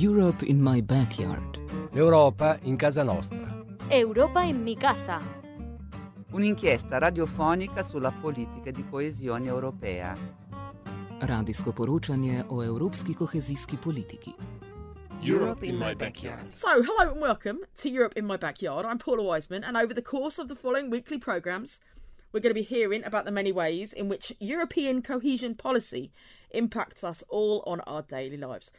Europe in my backyard. L'Europa in casa nostra. Europa in mi casa. Un'inchiesta radiofonica sulla politica di coesione europea. Radijsko poročanje o evropski kohezijski politiki. Europe in my backyard. So, hello and welcome to Europe in My Backyard. I'm Paula Wiseman, and over the course of the following weekly programmes, we're going to be hearing about the many ways in which European cohesion policy impacts us all on our daily lives.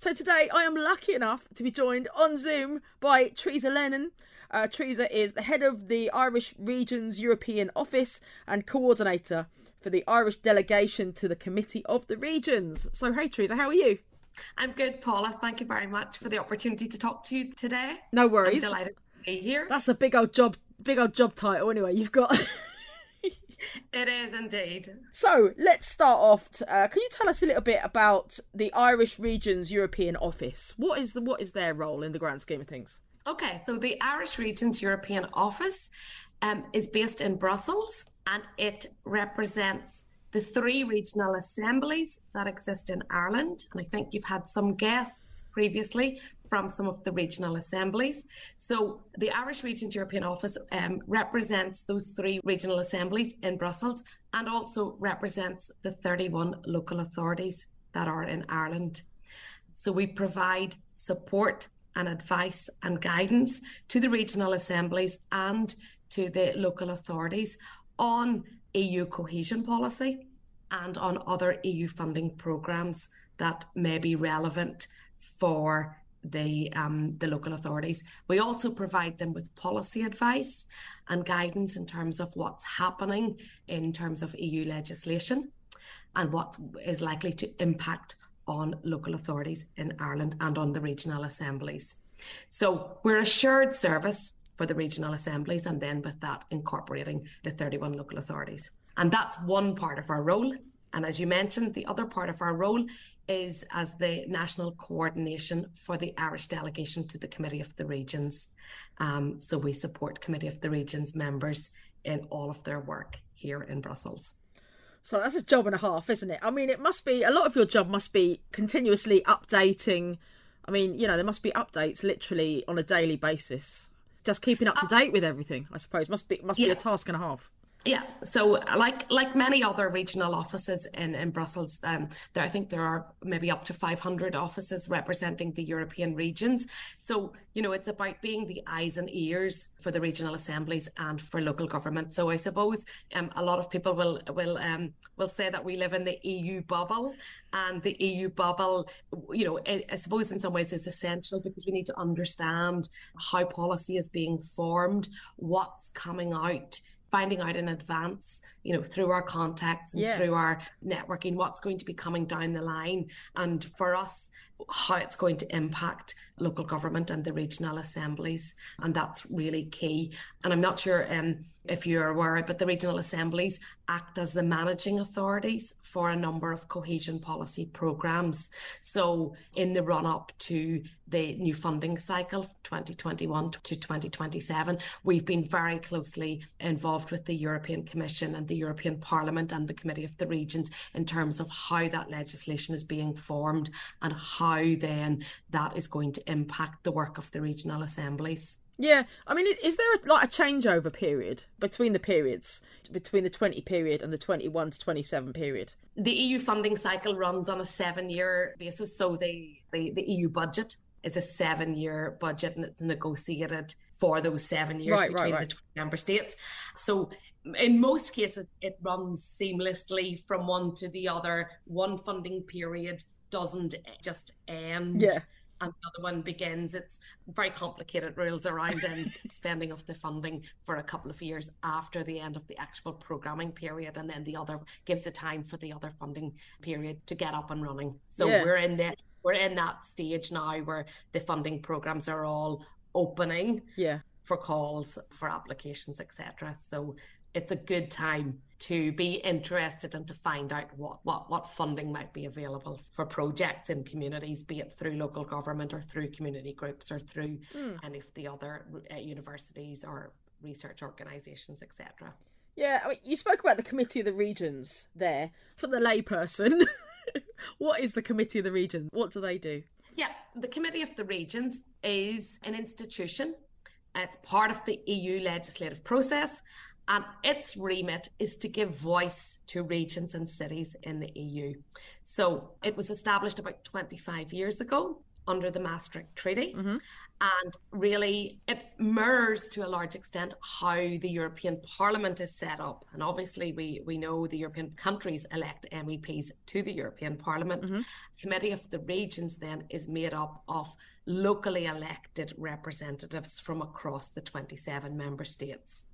So, today I am lucky enough to be joined on Zoom by Teresa Lennon. Uh, Teresa is the head of the Irish Region's European Office and coordinator for the Irish delegation to the Committee of the Regions. So, hey, Teresa, how are you? I'm good, Paula. Thank you very much for the opportunity to talk to you today. No worries. I'm delighted to be here. That's a big old job, big old job title. Anyway, you've got. It is indeed. so let's start off. uh, can you tell us a little bit about the Irish Region's European Office? What is the what is their role in the grand scheme of things? Okay, so the Irish Region's European Office um, is based in Brussels and it represents the three regional assemblies that exist in Ireland. And I think you've had some guests previously from some of the regional assemblies. So the Irish Region's European Office um, represents those three regional assemblies in Brussels and also represents the 31 local authorities that are in Ireland. So we provide support and advice and guidance to the regional assemblies and to the local authorities on EU cohesion policy and on other EU funding programs that may be relevant for the um, the local authorities. We also provide them with policy advice and guidance in terms of what's happening in terms of EU legislation and what is likely to impact on local authorities in Ireland and on the regional assemblies. So we're a shared service for the regional assemblies and then with that incorporating the 31 local authorities. And that's one part of our role. And as you mentioned, the other part of our role is as the national coordination for the Irish delegation to the Committee of the Regions. Um, so we support Committee of the Regions members in all of their work here in Brussels. So that's a job and a half, isn't it? I mean, it must be a lot of your job must be continuously updating. I mean, you know, there must be updates literally on a daily basis. Just keeping up to date with everything, I suppose, must be must be Yeah. a task and a half. Yeah, so like like many other regional offices in in Brussels, um, there I think there are maybe up to 500 offices representing the European regions. So you know it's about being the eyes and ears for the regional assemblies and for local government. So I suppose um, a lot of people will will um, will say that we live in the EU bubble, and the EU bubble, you know, I, I suppose in some ways is essential because we need to understand how policy is being formed, what's coming out finding out in advance, you know, through our contacts and Yeah. through our networking, what's going to be coming down the line. And for us, how it's going to impact local government and the regional assemblies. And that's really key. And I'm not sure um, if you're aware, but the regional assemblies act as the managing authorities for a number of cohesion policy programs. So in the run up to the new funding cycle 2021 to 2027 we've been very closely involved with the European Commission and the European Parliament and the Committee of the Regions in terms of how that legislation is being formed and how then that is going to impact the work of the regional assemblies Yeah, I mean, is there a, like a changeover period between the periods, between the twenty period and the twenty-one to twenty-seven period? the EU funding cycle runs on a seven year basis. So the, the, the EU budget is a seven year budget and it's negotiated for those seven years Right, right, between right. the 20 member states. So in most cases, it runs seamlessly from one to the other. One funding period doesn't just end. Yeah. And the other one begins. It's very complicated rules around and spending of the funding for a couple of years after the end of the actual programming period, and then the other gives the time for the other funding period to get up and running. So Yeah. we're in the we're in that stage now where the funding programs are all opening Yeah, for calls for applications etc so it's a good time to be interested and to find out what, what what funding might be available for projects in communities be it through local government or through community groups or through any of the other uh, universities or research organizations etc yeah. I mean, you spoke about the Committee of the Regions there. For the layperson, what is the Committee of the Regions? What do they do? Yeah, the Committee of the Regions is an institution. It's part of the EU legislative process, and its remit is to give voice to regions and cities in the EU. So it was established about 25 years ago under the Maastricht Treaty. Mm-hmm. And really, it mirrors to a large extent how the European Parliament is set up. And obviously, we, we know the European countries elect MEPs to the European Parliament. Mm-hmm. Committee of the Regions then is made up of locally elected representatives from across the 27 member states.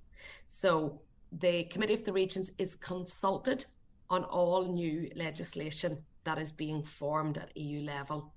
So the Committee of the Regions is consulted on all new legislation that is being formed at EU level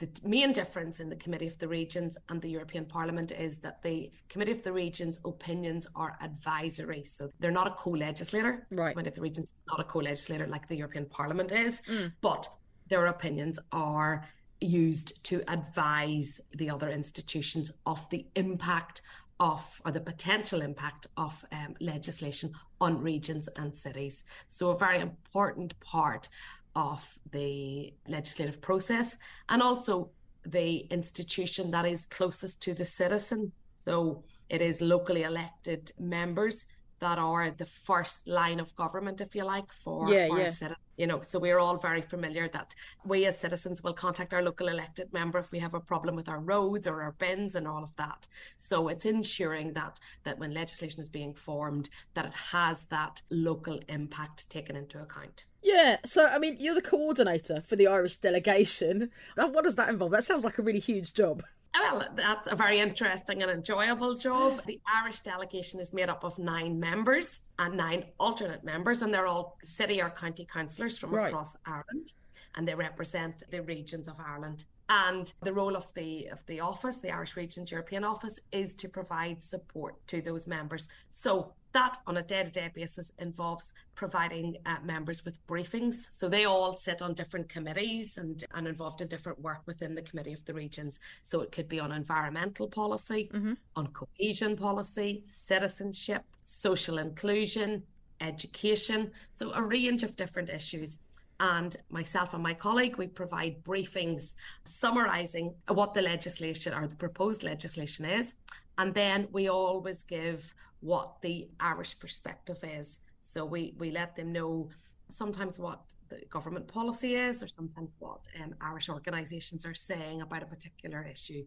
the main difference in the Committee of the Regions and the European Parliament is that the Committee of the Regions opinions are advisory. So they're not a co legislator. Right. Committee of the Regions is not a co legislator like the European Parliament is, mm. but their opinions are used to advise the other institutions of the impact of or the potential impact of um, legislation on regions and cities. So, a very important part of the legislative process and also the institution that is closest to the citizen. So it is locally elected members that are the first line of government, if you like, for, yeah, for yeah. citizen. You know, so we're all very familiar that we as citizens will contact our local elected member if we have a problem with our roads or our bins and all of that. So it's ensuring that that when legislation is being formed, that it has that local impact taken into account. Yeah, so I mean, you're the coordinator for the Irish delegation. What does that involve? That sounds like a really huge job. Well, that's a very interesting and enjoyable job. The Irish delegation is made up of nine members and nine alternate members, and they're all city or county councillors from right. across Ireland, and they represent the regions of Ireland. And the role of the of the office, the Irish Regions European Office, is to provide support to those members. So that on a day-to-day basis involves providing uh, members with briefings. So they all sit on different committees and, and involved in different work within the committee of the regions. So it could be on environmental policy mm-hmm. on cohesion policy citizenship social inclusion education. So a range of different issues. And myself and my colleague we provide briefings summarizing what the legislation or the proposed legislation is. And then we always give what the Irish perspective is. So we, we let them know sometimes what the government policy is or sometimes what um, Irish organisations are saying about a particular issue.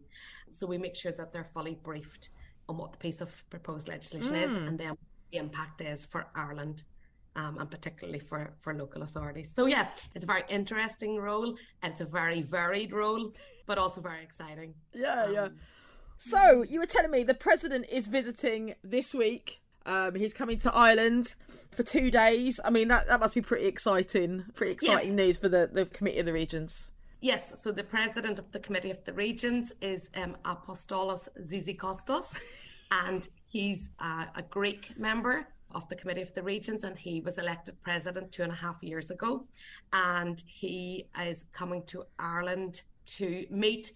So we make sure that they're fully briefed on what the piece of proposed legislation mm. is and then the impact is for Ireland. Um, and particularly for, for local authorities. So, yeah, it's a very interesting role and it's a very varied role, but also very exciting. Yeah, um, yeah. So you were telling me the president is visiting this week. Um, he's coming to Ireland for two days. I mean, that, that must be pretty exciting. Pretty exciting yes. news for the, the Committee of the Regions. Yes, so the president of the Committee of the Regions is um, Apostolos Tzitzikostas, and he's uh, a Greek member of the Committee of the Regions, and he was elected president two and a half years ago. And he is coming to Ireland to meet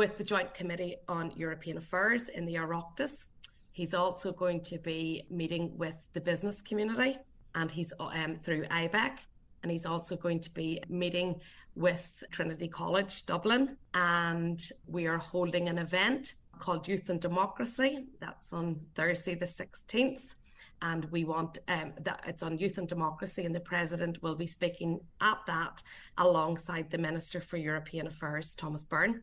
with the Joint Committee on European Affairs in the Oireachtas. He's also going to be meeting with the business community and he's um, through IBEC. And he's also going to be meeting with Trinity College Dublin. And we are holding an event called Youth and Democracy. That's on Thursday, the 16th and we want um, that it's on youth and democracy, and the president will be speaking at that alongside the Minister for European Affairs, Thomas Byrne,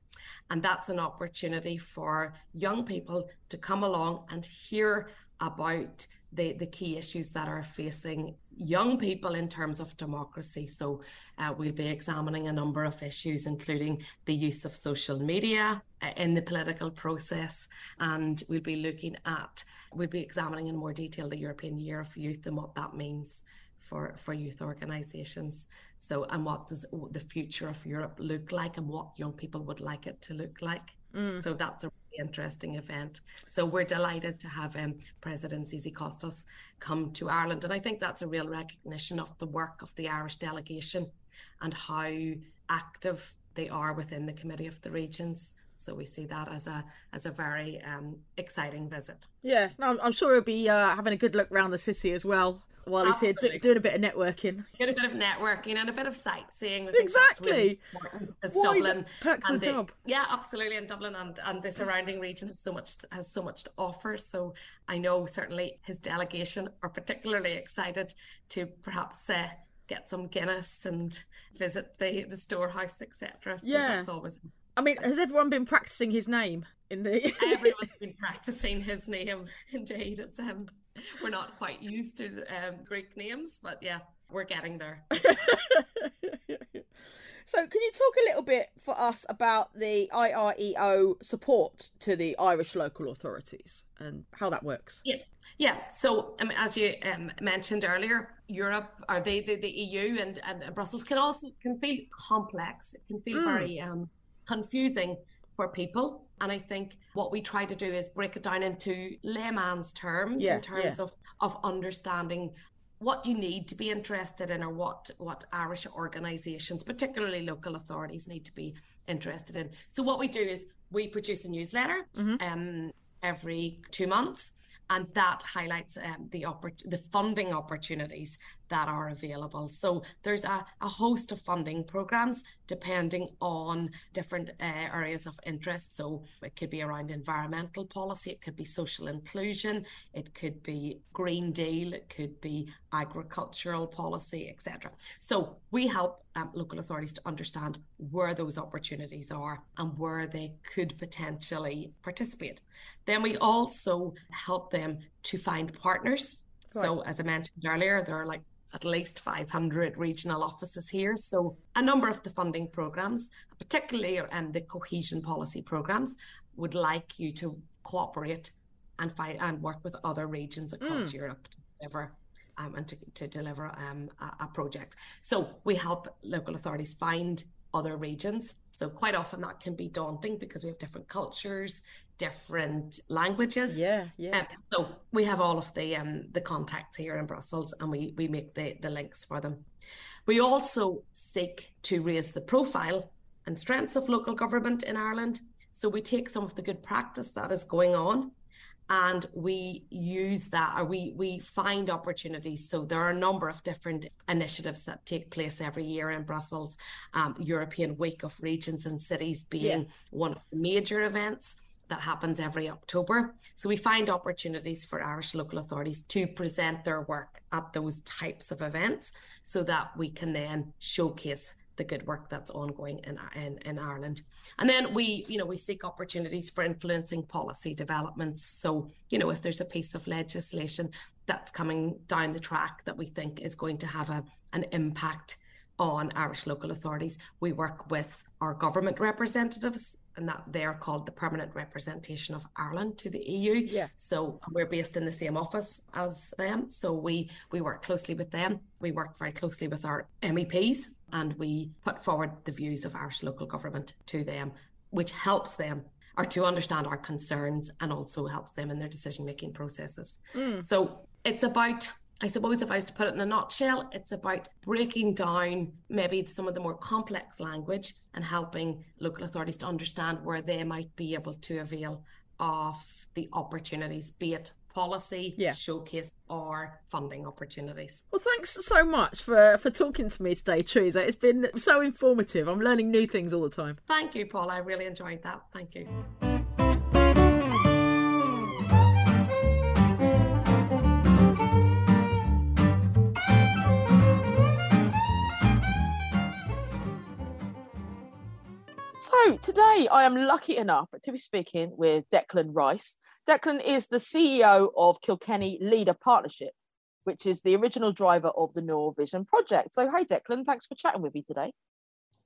and that's an opportunity for young people to come along and hear about the, the key issues that are facing young people in terms of democracy. So, uh, we'll be examining a number of issues, including the use of social media uh, in the political process. And we'll be looking at, we'll be examining in more detail the European Year of Youth and what that means. For, for youth organisations. So, and what does the future of Europe look like, and what young people would like it to look like? Mm. So, that's a interesting event. So we're delighted to have um, President Tzitzikostas come to Ireland. And I think that's a real recognition of the work of the Irish delegation and how active they are within the Committee of the Regions. So we see that as a as a very um, exciting visit. Yeah, I'm, I'm sure he'll be uh, having a good look around the city as well. While he's here do, doing a bit of networking. Get a bit of networking and a bit of sightseeing. Exactly. Because really Dublin perks the, the job. Yeah, absolutely. And Dublin and, and the surrounding region have so much has so much to offer. So I know certainly his delegation are particularly excited to perhaps uh, get some Guinness and visit the the storehouse, etc. So yeah, that's always. I mean, has everyone been practicing his name in the? Everyone's been practicing his name. Indeed, it's um, we're not quite used to um, Greek names, but yeah, we're getting there. So, can you talk a little bit for us about the IREO support to the Irish local authorities and how that works? Yeah, yeah. So, um, as you um, mentioned earlier, Europe or the, the, the EU and, and Brussels can also can feel complex. It can feel mm. very um, confusing for people. And I think what we try to do is break it down into layman's terms yeah, in terms yeah. of of understanding what you need to be interested in or what what Irish organisations, particularly local authorities, need to be interested in. So what we do is we produce a newsletter mm-hmm. um, every two months and that highlights um, the oppor- the funding opportunities that are available. So there's a, a host of funding programs depending on different uh, areas of interest. So it could be around environmental policy, it could be social inclusion, it could be Green Deal, it could be agricultural policy, etc. So we help um, local authorities to understand where those opportunities are and where they could potentially participate. Then we also help them to find partners. So, as I mentioned earlier, there are like at least 500 regional offices here. So, a number of the funding programs, particularly um, the cohesion policy programs, would like you to cooperate and find and work with other regions across mm. Europe to deliver um, and to, to deliver um, a, a project. So, we help local authorities find other regions. So quite often that can be daunting because we have different cultures, different languages. Yeah, yeah. Um, so we have all of the um, the contacts here in Brussels, and we we make the the links for them. We also seek to raise the profile and strengths of local government in Ireland. So we take some of the good practice that is going on and we use that or we we find opportunities so there are a number of different initiatives that take place every year in brussels um, european week of regions and cities being yeah. one of the major events that happens every October. So we find opportunities for Irish local authorities to present their work at those types of events so that we can then showcase the good work that's ongoing in, in, in Ireland. And then we, you know, we seek opportunities for influencing policy developments. So, you know, if there's a piece of legislation that's coming down the track that we think is going to have a, an impact on Irish local authorities, we work with our government representatives and that they're called the permanent representation of Ireland to the EU. Yeah. So we're based in the same office as them. So we we work closely with them. We work very closely with our MEPs and we put forward the views of Irish local government to them, which helps them or to understand our concerns and also helps them in their decision making processes. Mm. So it's about I suppose if I was to put it in a nutshell, it's about breaking down maybe some of the more complex language and helping local authorities to understand where they might be able to avail of the opportunities, be it policy, yeah. showcase, or funding opportunities. Well, thanks so much for, for talking to me today, Teresa. It's been so informative. I'm learning new things all the time. Thank you, Paul. I really enjoyed that. Thank you. So today I am lucky enough to be speaking with Declan Rice. Declan is the CEO of Kilkenny Leader Partnership, which is the original driver of the Nore Vision project. So hey Declan, thanks for chatting with me today.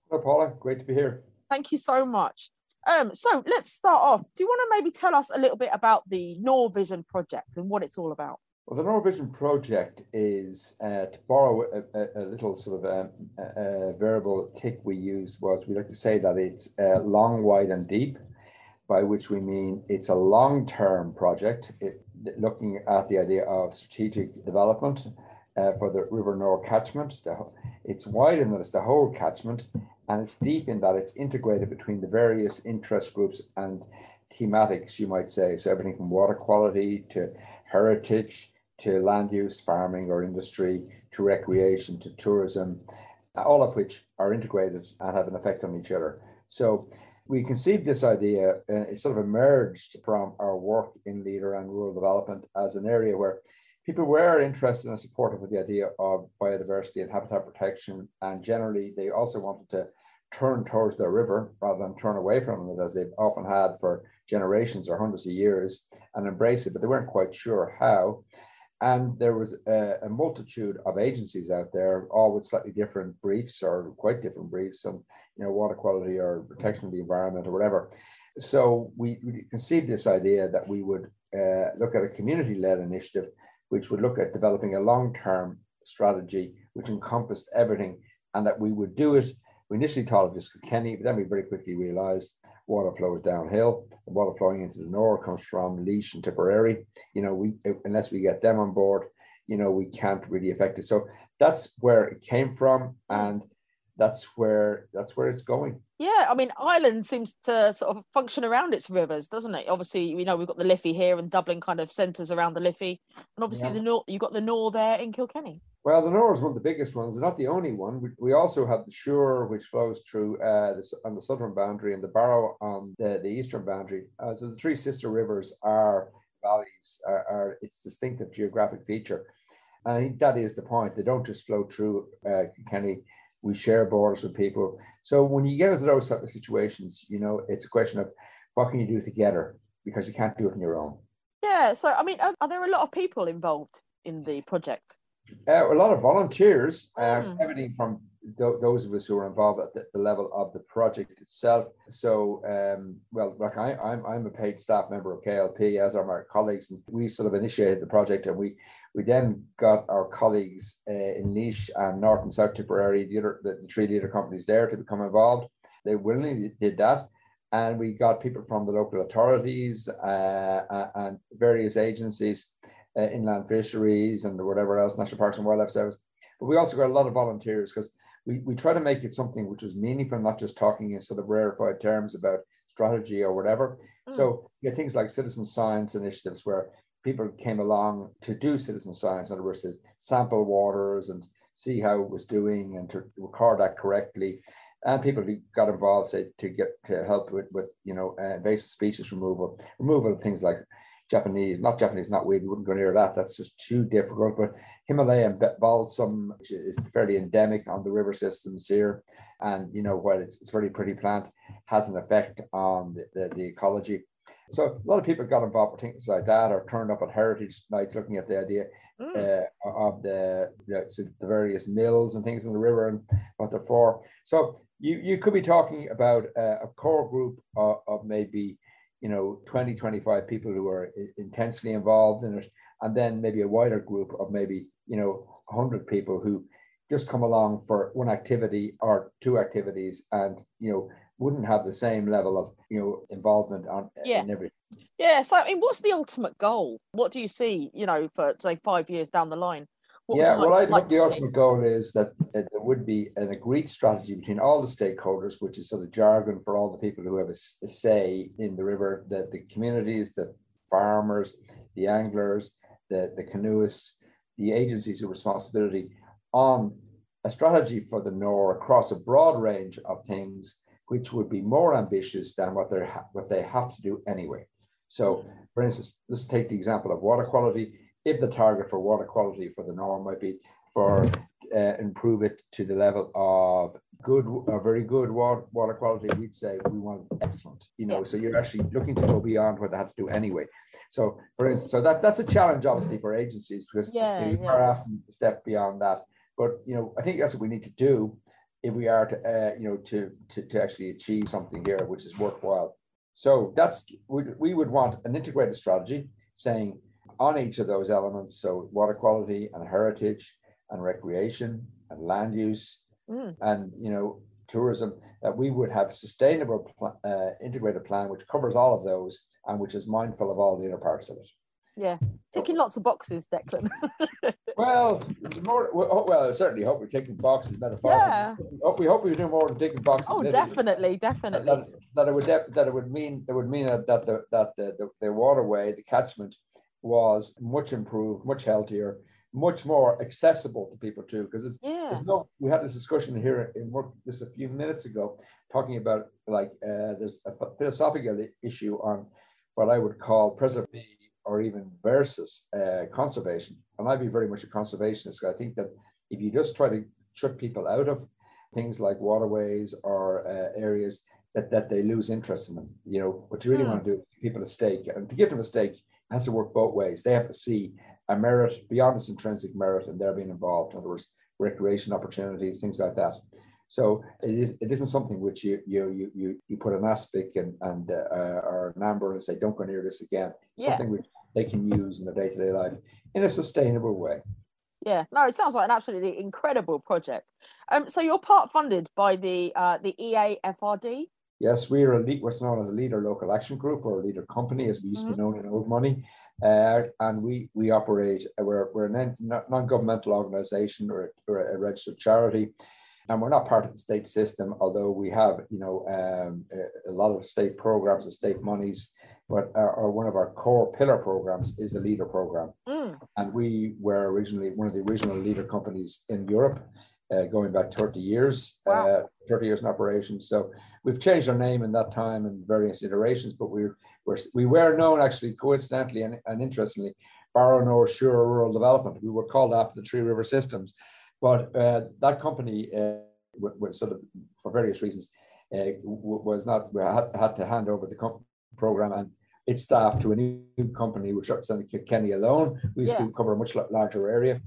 Hello Paula, great to be here. Thank you so much. Um, so let's start off. Do you want to maybe tell us a little bit about the Nore Vision project and what it's all about? Well, the Nore Vision project is uh, to borrow a, a, a little sort of a, um, a, variable tick we use was we like to say that it's uh, long, wide, and deep, by which we mean it's a long-term project. It, looking at the idea of strategic development uh, for the River Nore catchment. The, it's wide in that it's the whole catchment, and it's deep in that it's integrated between the various interest groups and thematics, you might say. So everything from water quality to heritage to land use, farming or industry, to recreation, to tourism, all of which are integrated and have an effect on each other. So we conceived this idea, uh, it sort of emerged from our work in leader and rural development as an area where people were interested and supportive of the idea of biodiversity and habitat protection. And generally, they also wanted to turn towards their river rather than turn away from it, as they've often had for generations or hundreds of years, and embrace it, but they weren't quite sure how. And there was a, a, multitude of agencies out there, all with slightly different briefs or quite different briefs on, you know, water quality or protection of the environment or whatever. So we, we conceived this idea that we would uh, look at a community-led initiative, which would look at developing a long-term strategy which encompassed everything, and that we would do it. We initially thought of just Kilkenny, but then we very quickly realised water flows downhill. The water flowing into the Nore comes from Laois and Tipperary. You know, we unless we get them on board, you know, we can't really affect it. So that's where it came from, and that's where that's where it's going. Yeah, I mean, Ireland seems to sort of function around its rivers, doesn't it? Obviously, you know, we've got the Liffey here, and Dublin kind of centres around the Liffey, and obviously yeah. the Nore. You've got the Nore there in Kilkenny. Well, the Nore is one of the biggest ones, not the only one. We, we also have the Suir, which flows through uh, the, on the southern boundary, and the Barrow on the, the eastern boundary. Uh, so the three sister rivers are valleys, are, are, its distinctive geographic feature. And that is the point. They don't just flow through uh, Kenny. We share borders with people. So when you get into those type of situations, you know, it's a question of what can you do together because you can't do it on your own. Yeah. So I mean, are, are there a lot of people involved in the project? Uh, a lot of volunteers, uh, mm. everything from th- those of us who are involved at the, the level of the project itself. So, um, well, I, I'm I'm a paid staff member of KLP, as are my colleagues, and we sort of initiated the project, and we we then got our colleagues uh, in Laois and North and South Tipperary, the other the, the three leader companies there, to become involved. They willingly did that and we got people from the local authorities uh, and various agencies uh, inland fisheries and whatever else, National Parks and Wildlife Service. But we also got a lot of volunteers because we, we try to make it something which was meaningful, not just talking in sort of rarefied terms about strategy or whatever. Mm. So you get things like citizen science initiatives where people came along to do citizen science, in other words, to sample waters and see how it was doing and to record that correctly. And people who got involved, say, to get to help with, with you know, uh, invasive species removal, removal of things like Japanese, not Japanese, knotweed. We wouldn't go near that. That's just too difficult. But Himalayan balsam, which is fairly endemic on the river systems here, and you know, while it's, it's a very pretty plant, has an effect on the, the, the, ecology. So a lot of people got involved with things like that, or turned up at heritage nights looking at the idea mm. uh, of the, the, the various mills and things in the river and what they're for. So you you could be talking about uh, a core group of, of maybe you know 20 25 people who are intensely involved in it and then maybe a wider group of maybe you know 100 people who just come along for one activity or two activities and you know wouldn't have the same level of you know involvement on yeah. in everything yeah so i mean what's the ultimate goal what do you see you know for say five years down the line what yeah, well, I think the ultimate goal is that there would be an agreed strategy between all the stakeholders, which is sort of jargon for all the people who have a, a say in the river, the, the communities, the farmers, the anglers, the, the canoeists, the agencies of responsibility on a strategy for the Nore across a broad range of things, which would be more ambitious than what they what they have to do anyway. So, for instance, let's take the example of water quality if the target for water quality for the Nore might be for uh, improve it to the level of good or very good water, water quality, we'd say we want excellent. You know, yeah. so you're actually looking to go beyond what they have to do anyway. So, for instance, so that that's a challenge, obviously, for agencies because yeah, you, know, you yeah. are asking to step beyond that. But you know, I think that's what we need to do if we are to, uh, you know, to, to to actually achieve something here which is worthwhile. So that's we, we would want an integrated strategy saying on each of those elements. So water quality and heritage and recreation and land use mm. and you know tourism that we would have a sustainable pl- uh, integrated plan which covers all of those and which is mindful of all the other parts of it. Yeah, ticking lots of boxes, Declan. well, more well, well, I certainly hope we're ticking boxes metaphorically. Yeah. We hope we hope we do more than ticking boxes. Oh, definitely, definitely. That, that, it would that it would mean that would mean that, that the that the, the, the waterway, the catchment, was much improved, much healthier, much more accessible to people too. Because yeah. there's no, we had this discussion here in work just a few minutes ago, talking about like uh, there's a philosophical issue on what I would call preservation or even versus uh, conservation. And I'd be very much a conservationist. I think that if you just try to shut people out of things like waterways or uh, areas that, that they lose interest in them. You know, what you really want to do is give people a stake. And to give them a stake has to work both ways. They have to see a merit beyond its intrinsic merit and they're being involved. In other words, recreation opportunities, things like that. So it, is, it isn't something which you you you you put an aspic and, and uh, or an amber and say, don't go near this again. Yeah. Something which they can use in their day-to-day life in a sustainable way. Yeah, no, it sounds like an absolutely incredible project. Um, so you're part funded by the uh, the EAFRD. Yes, we are a lead, what's known as a leader local action group or a leader company, as we used mm-hmm. to be known in old money. Uh, and we we operate. We're we're a non-governmental organisation or, or, a registered charity, and we're not part of the state system. Although we have, you know, um, a, a, lot of state programs and state monies but our, our, one of our core pillar programs is the leader program mm. and we were originally one of the original leader companies in europe uh, going back 30 years wow. uh, 30 years in operation so we've changed our name in that time in various iterations but we're, we're we were known actually coincidentally and, and interestingly Barrow Nore Suir Rural Development. We were called after the Three River Systems, but uh, that company uh, was sort of for various reasons uh, was not we had, had to hand over the com- program and its staff to a new company, which represented Kilkenny alone. We used yeah. to cover a much larger area,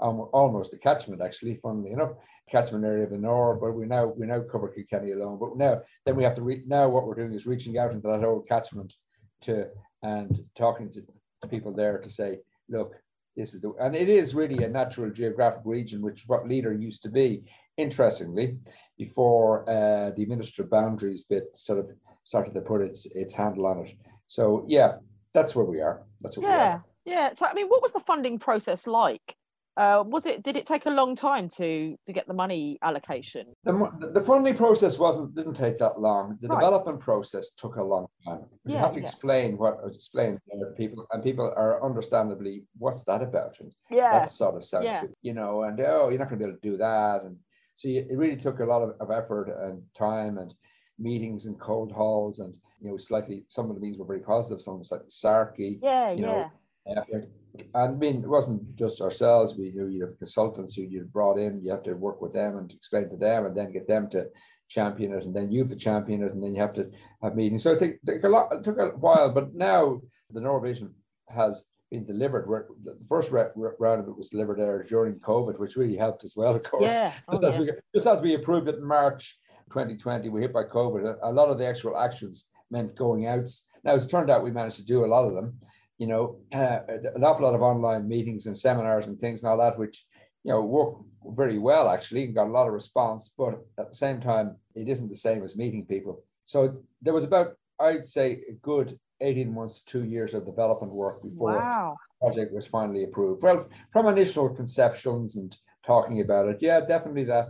um, almost a catchment actually, funnily enough, catchment area of the Nore. But we now we now cover Kilkenny alone. But now then we have to re- now what we're doing is reaching out into that old catchment to and talking to, people there to say, look, this is the and it is really a natural geographic region, which what leader used to be. Interestingly, before uh, the administrative boundaries bit sort of started to put its its handle on it. So yeah, that's where we are. That's what yeah, yeah. So I mean, what was the funding process like? Uh, was it did it take a long time to to get the money allocation? The, the funding process wasn't didn't take that long. The right. development process took a long time. You yeah, have to yeah. explain what I was explaining to people and people are understandably what's that about and yeah. That sort of sounds yeah. good, you know and oh you're not going to be able to do that and so it really took a lot of, of effort and time and meetings and cold halls and you know slightly some of the meetings were very positive some were slightly sarky yeah you yeah. know, and I mean it wasn't just ourselves we knew you have consultants who you brought in you have to work with them and explain to them and then get them to champion it and then you have to champion it and then you have to have meetings so it took, took a lot it took a while but now the Nore Vision has been delivered. Where the first round of it was delivered there during COVID, which really helped as well, of course. Yeah. Oh, just, as we, just as we approved it in March 2020, we hit by COVID. A lot of the actual actions meant going out. Now, it's turned out we managed to do a lot of them. You know, uh, an awful lot of online meetings and seminars and things and all that, which you know work very well actually, and got a lot of response. But at the same time, it isn't the same as meeting people. So there was about, I'd say, a good 18 months to two years of development work before wow. the project was finally approved. Well, from initial conceptions and talking about it, yeah, definitely that.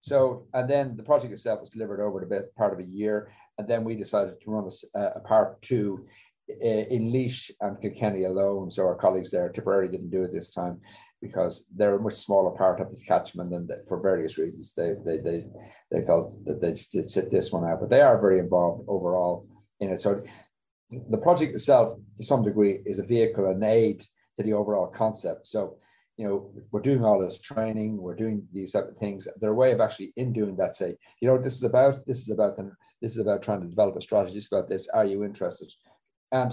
So, and then the project itself was delivered over the best part of a year. And then we decided to run a, a part two uh, Uh, in Laois and Kilkenny alone. So our colleagues there, Tipperary didn't do it this time because they're a much smaller part of the catchment and for various reasons they, they, they, they felt that they'd sit this one out. But they are very involved overall in it. So the project itself, to some degree, is a vehicle, an aid to the overall concept. So you know, we're doing all this training, we're doing these type of things. Their way of actually in doing that say, you know, this is about, this is about, this is about trying to develop a strategy about this. Are you interested? And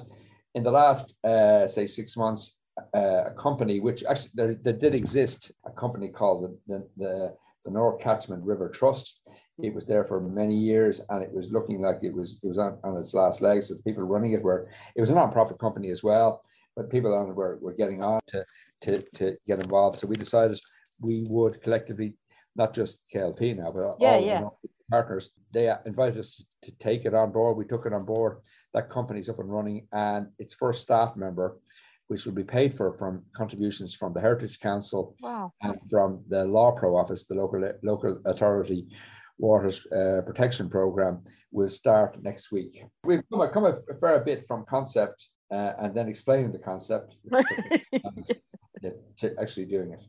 in the last, uh, say, six months, uh, a company which actually there, there did exist, a company called the, the, the, Nore Catchment River Trust. It was there for many years, and it was looking like it was it was on, on its last legs. So the people running it were it was a non-profit company as well, but people on it were, were getting on to to, to get involved. So we decided we would collectively, not just KLP now, but yeah, all yeah. partners, they invited us to take it on board. We took it on board. That company's up and running, and its first staff member, which will be paid for from contributions from the Heritage Council wow. and from the LAWPRO office, the local local authority waters uh, protection program, will start next week. We've come a, come a fair bit from concept uh, and then explaining the concept, to actually doing it.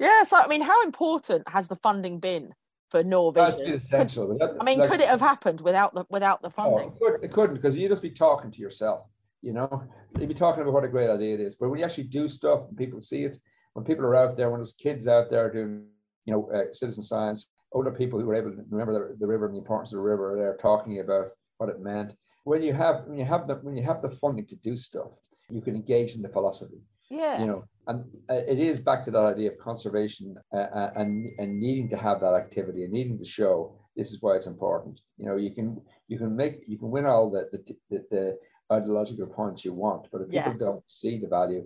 Yeah, so I mean, how important has the funding been for Nore Vision? essential. Could, I mean, like, could it have happened without the without the funding? Oh, it, could, it couldn't because you'd just be talking to yourself. You know, you'd be talking about what a great idea it is. But when you actually do stuff and people see it, when people are out there, when there's kids out there doing, you know, uh, citizen science, older people who were able to remember the, the river and the importance of the river, they're talking about what it meant. When you have when you have the when you have the funding to do stuff, you can engage in the philosophy. Yeah. You know, and uh, it is back to that idea of conservation uh, uh, and and needing to have that activity and needing to show this is why it's important. You know, you can you can make you can win all the the, the, the ideological points you want, but if people yeah. don't see the value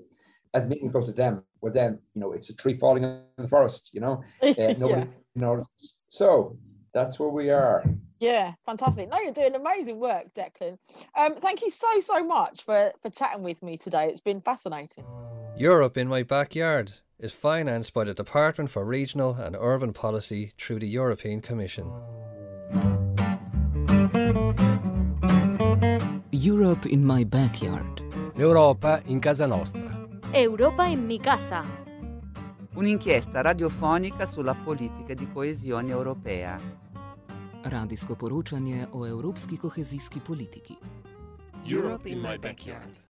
as meaningful to them, well then you know it's a tree falling in the forest. You know, uh, nobody yeah. knows. So that's where we are. Yeah, fantastic. No, you're doing amazing work, Declan. Um, thank you so so much for for chatting with me today. It's been fascinating. Europe in my backyard is financed by the Department for Regional and Urban Policy through the European Commission. Europe in my backyard. L'Europa in casa nostra. Europa in mi casa. Un'inchiesta radiofonica sulla politica di coesione europea. Radijsko poročanje o evropski kohezijski politiki. Europe in my backyard.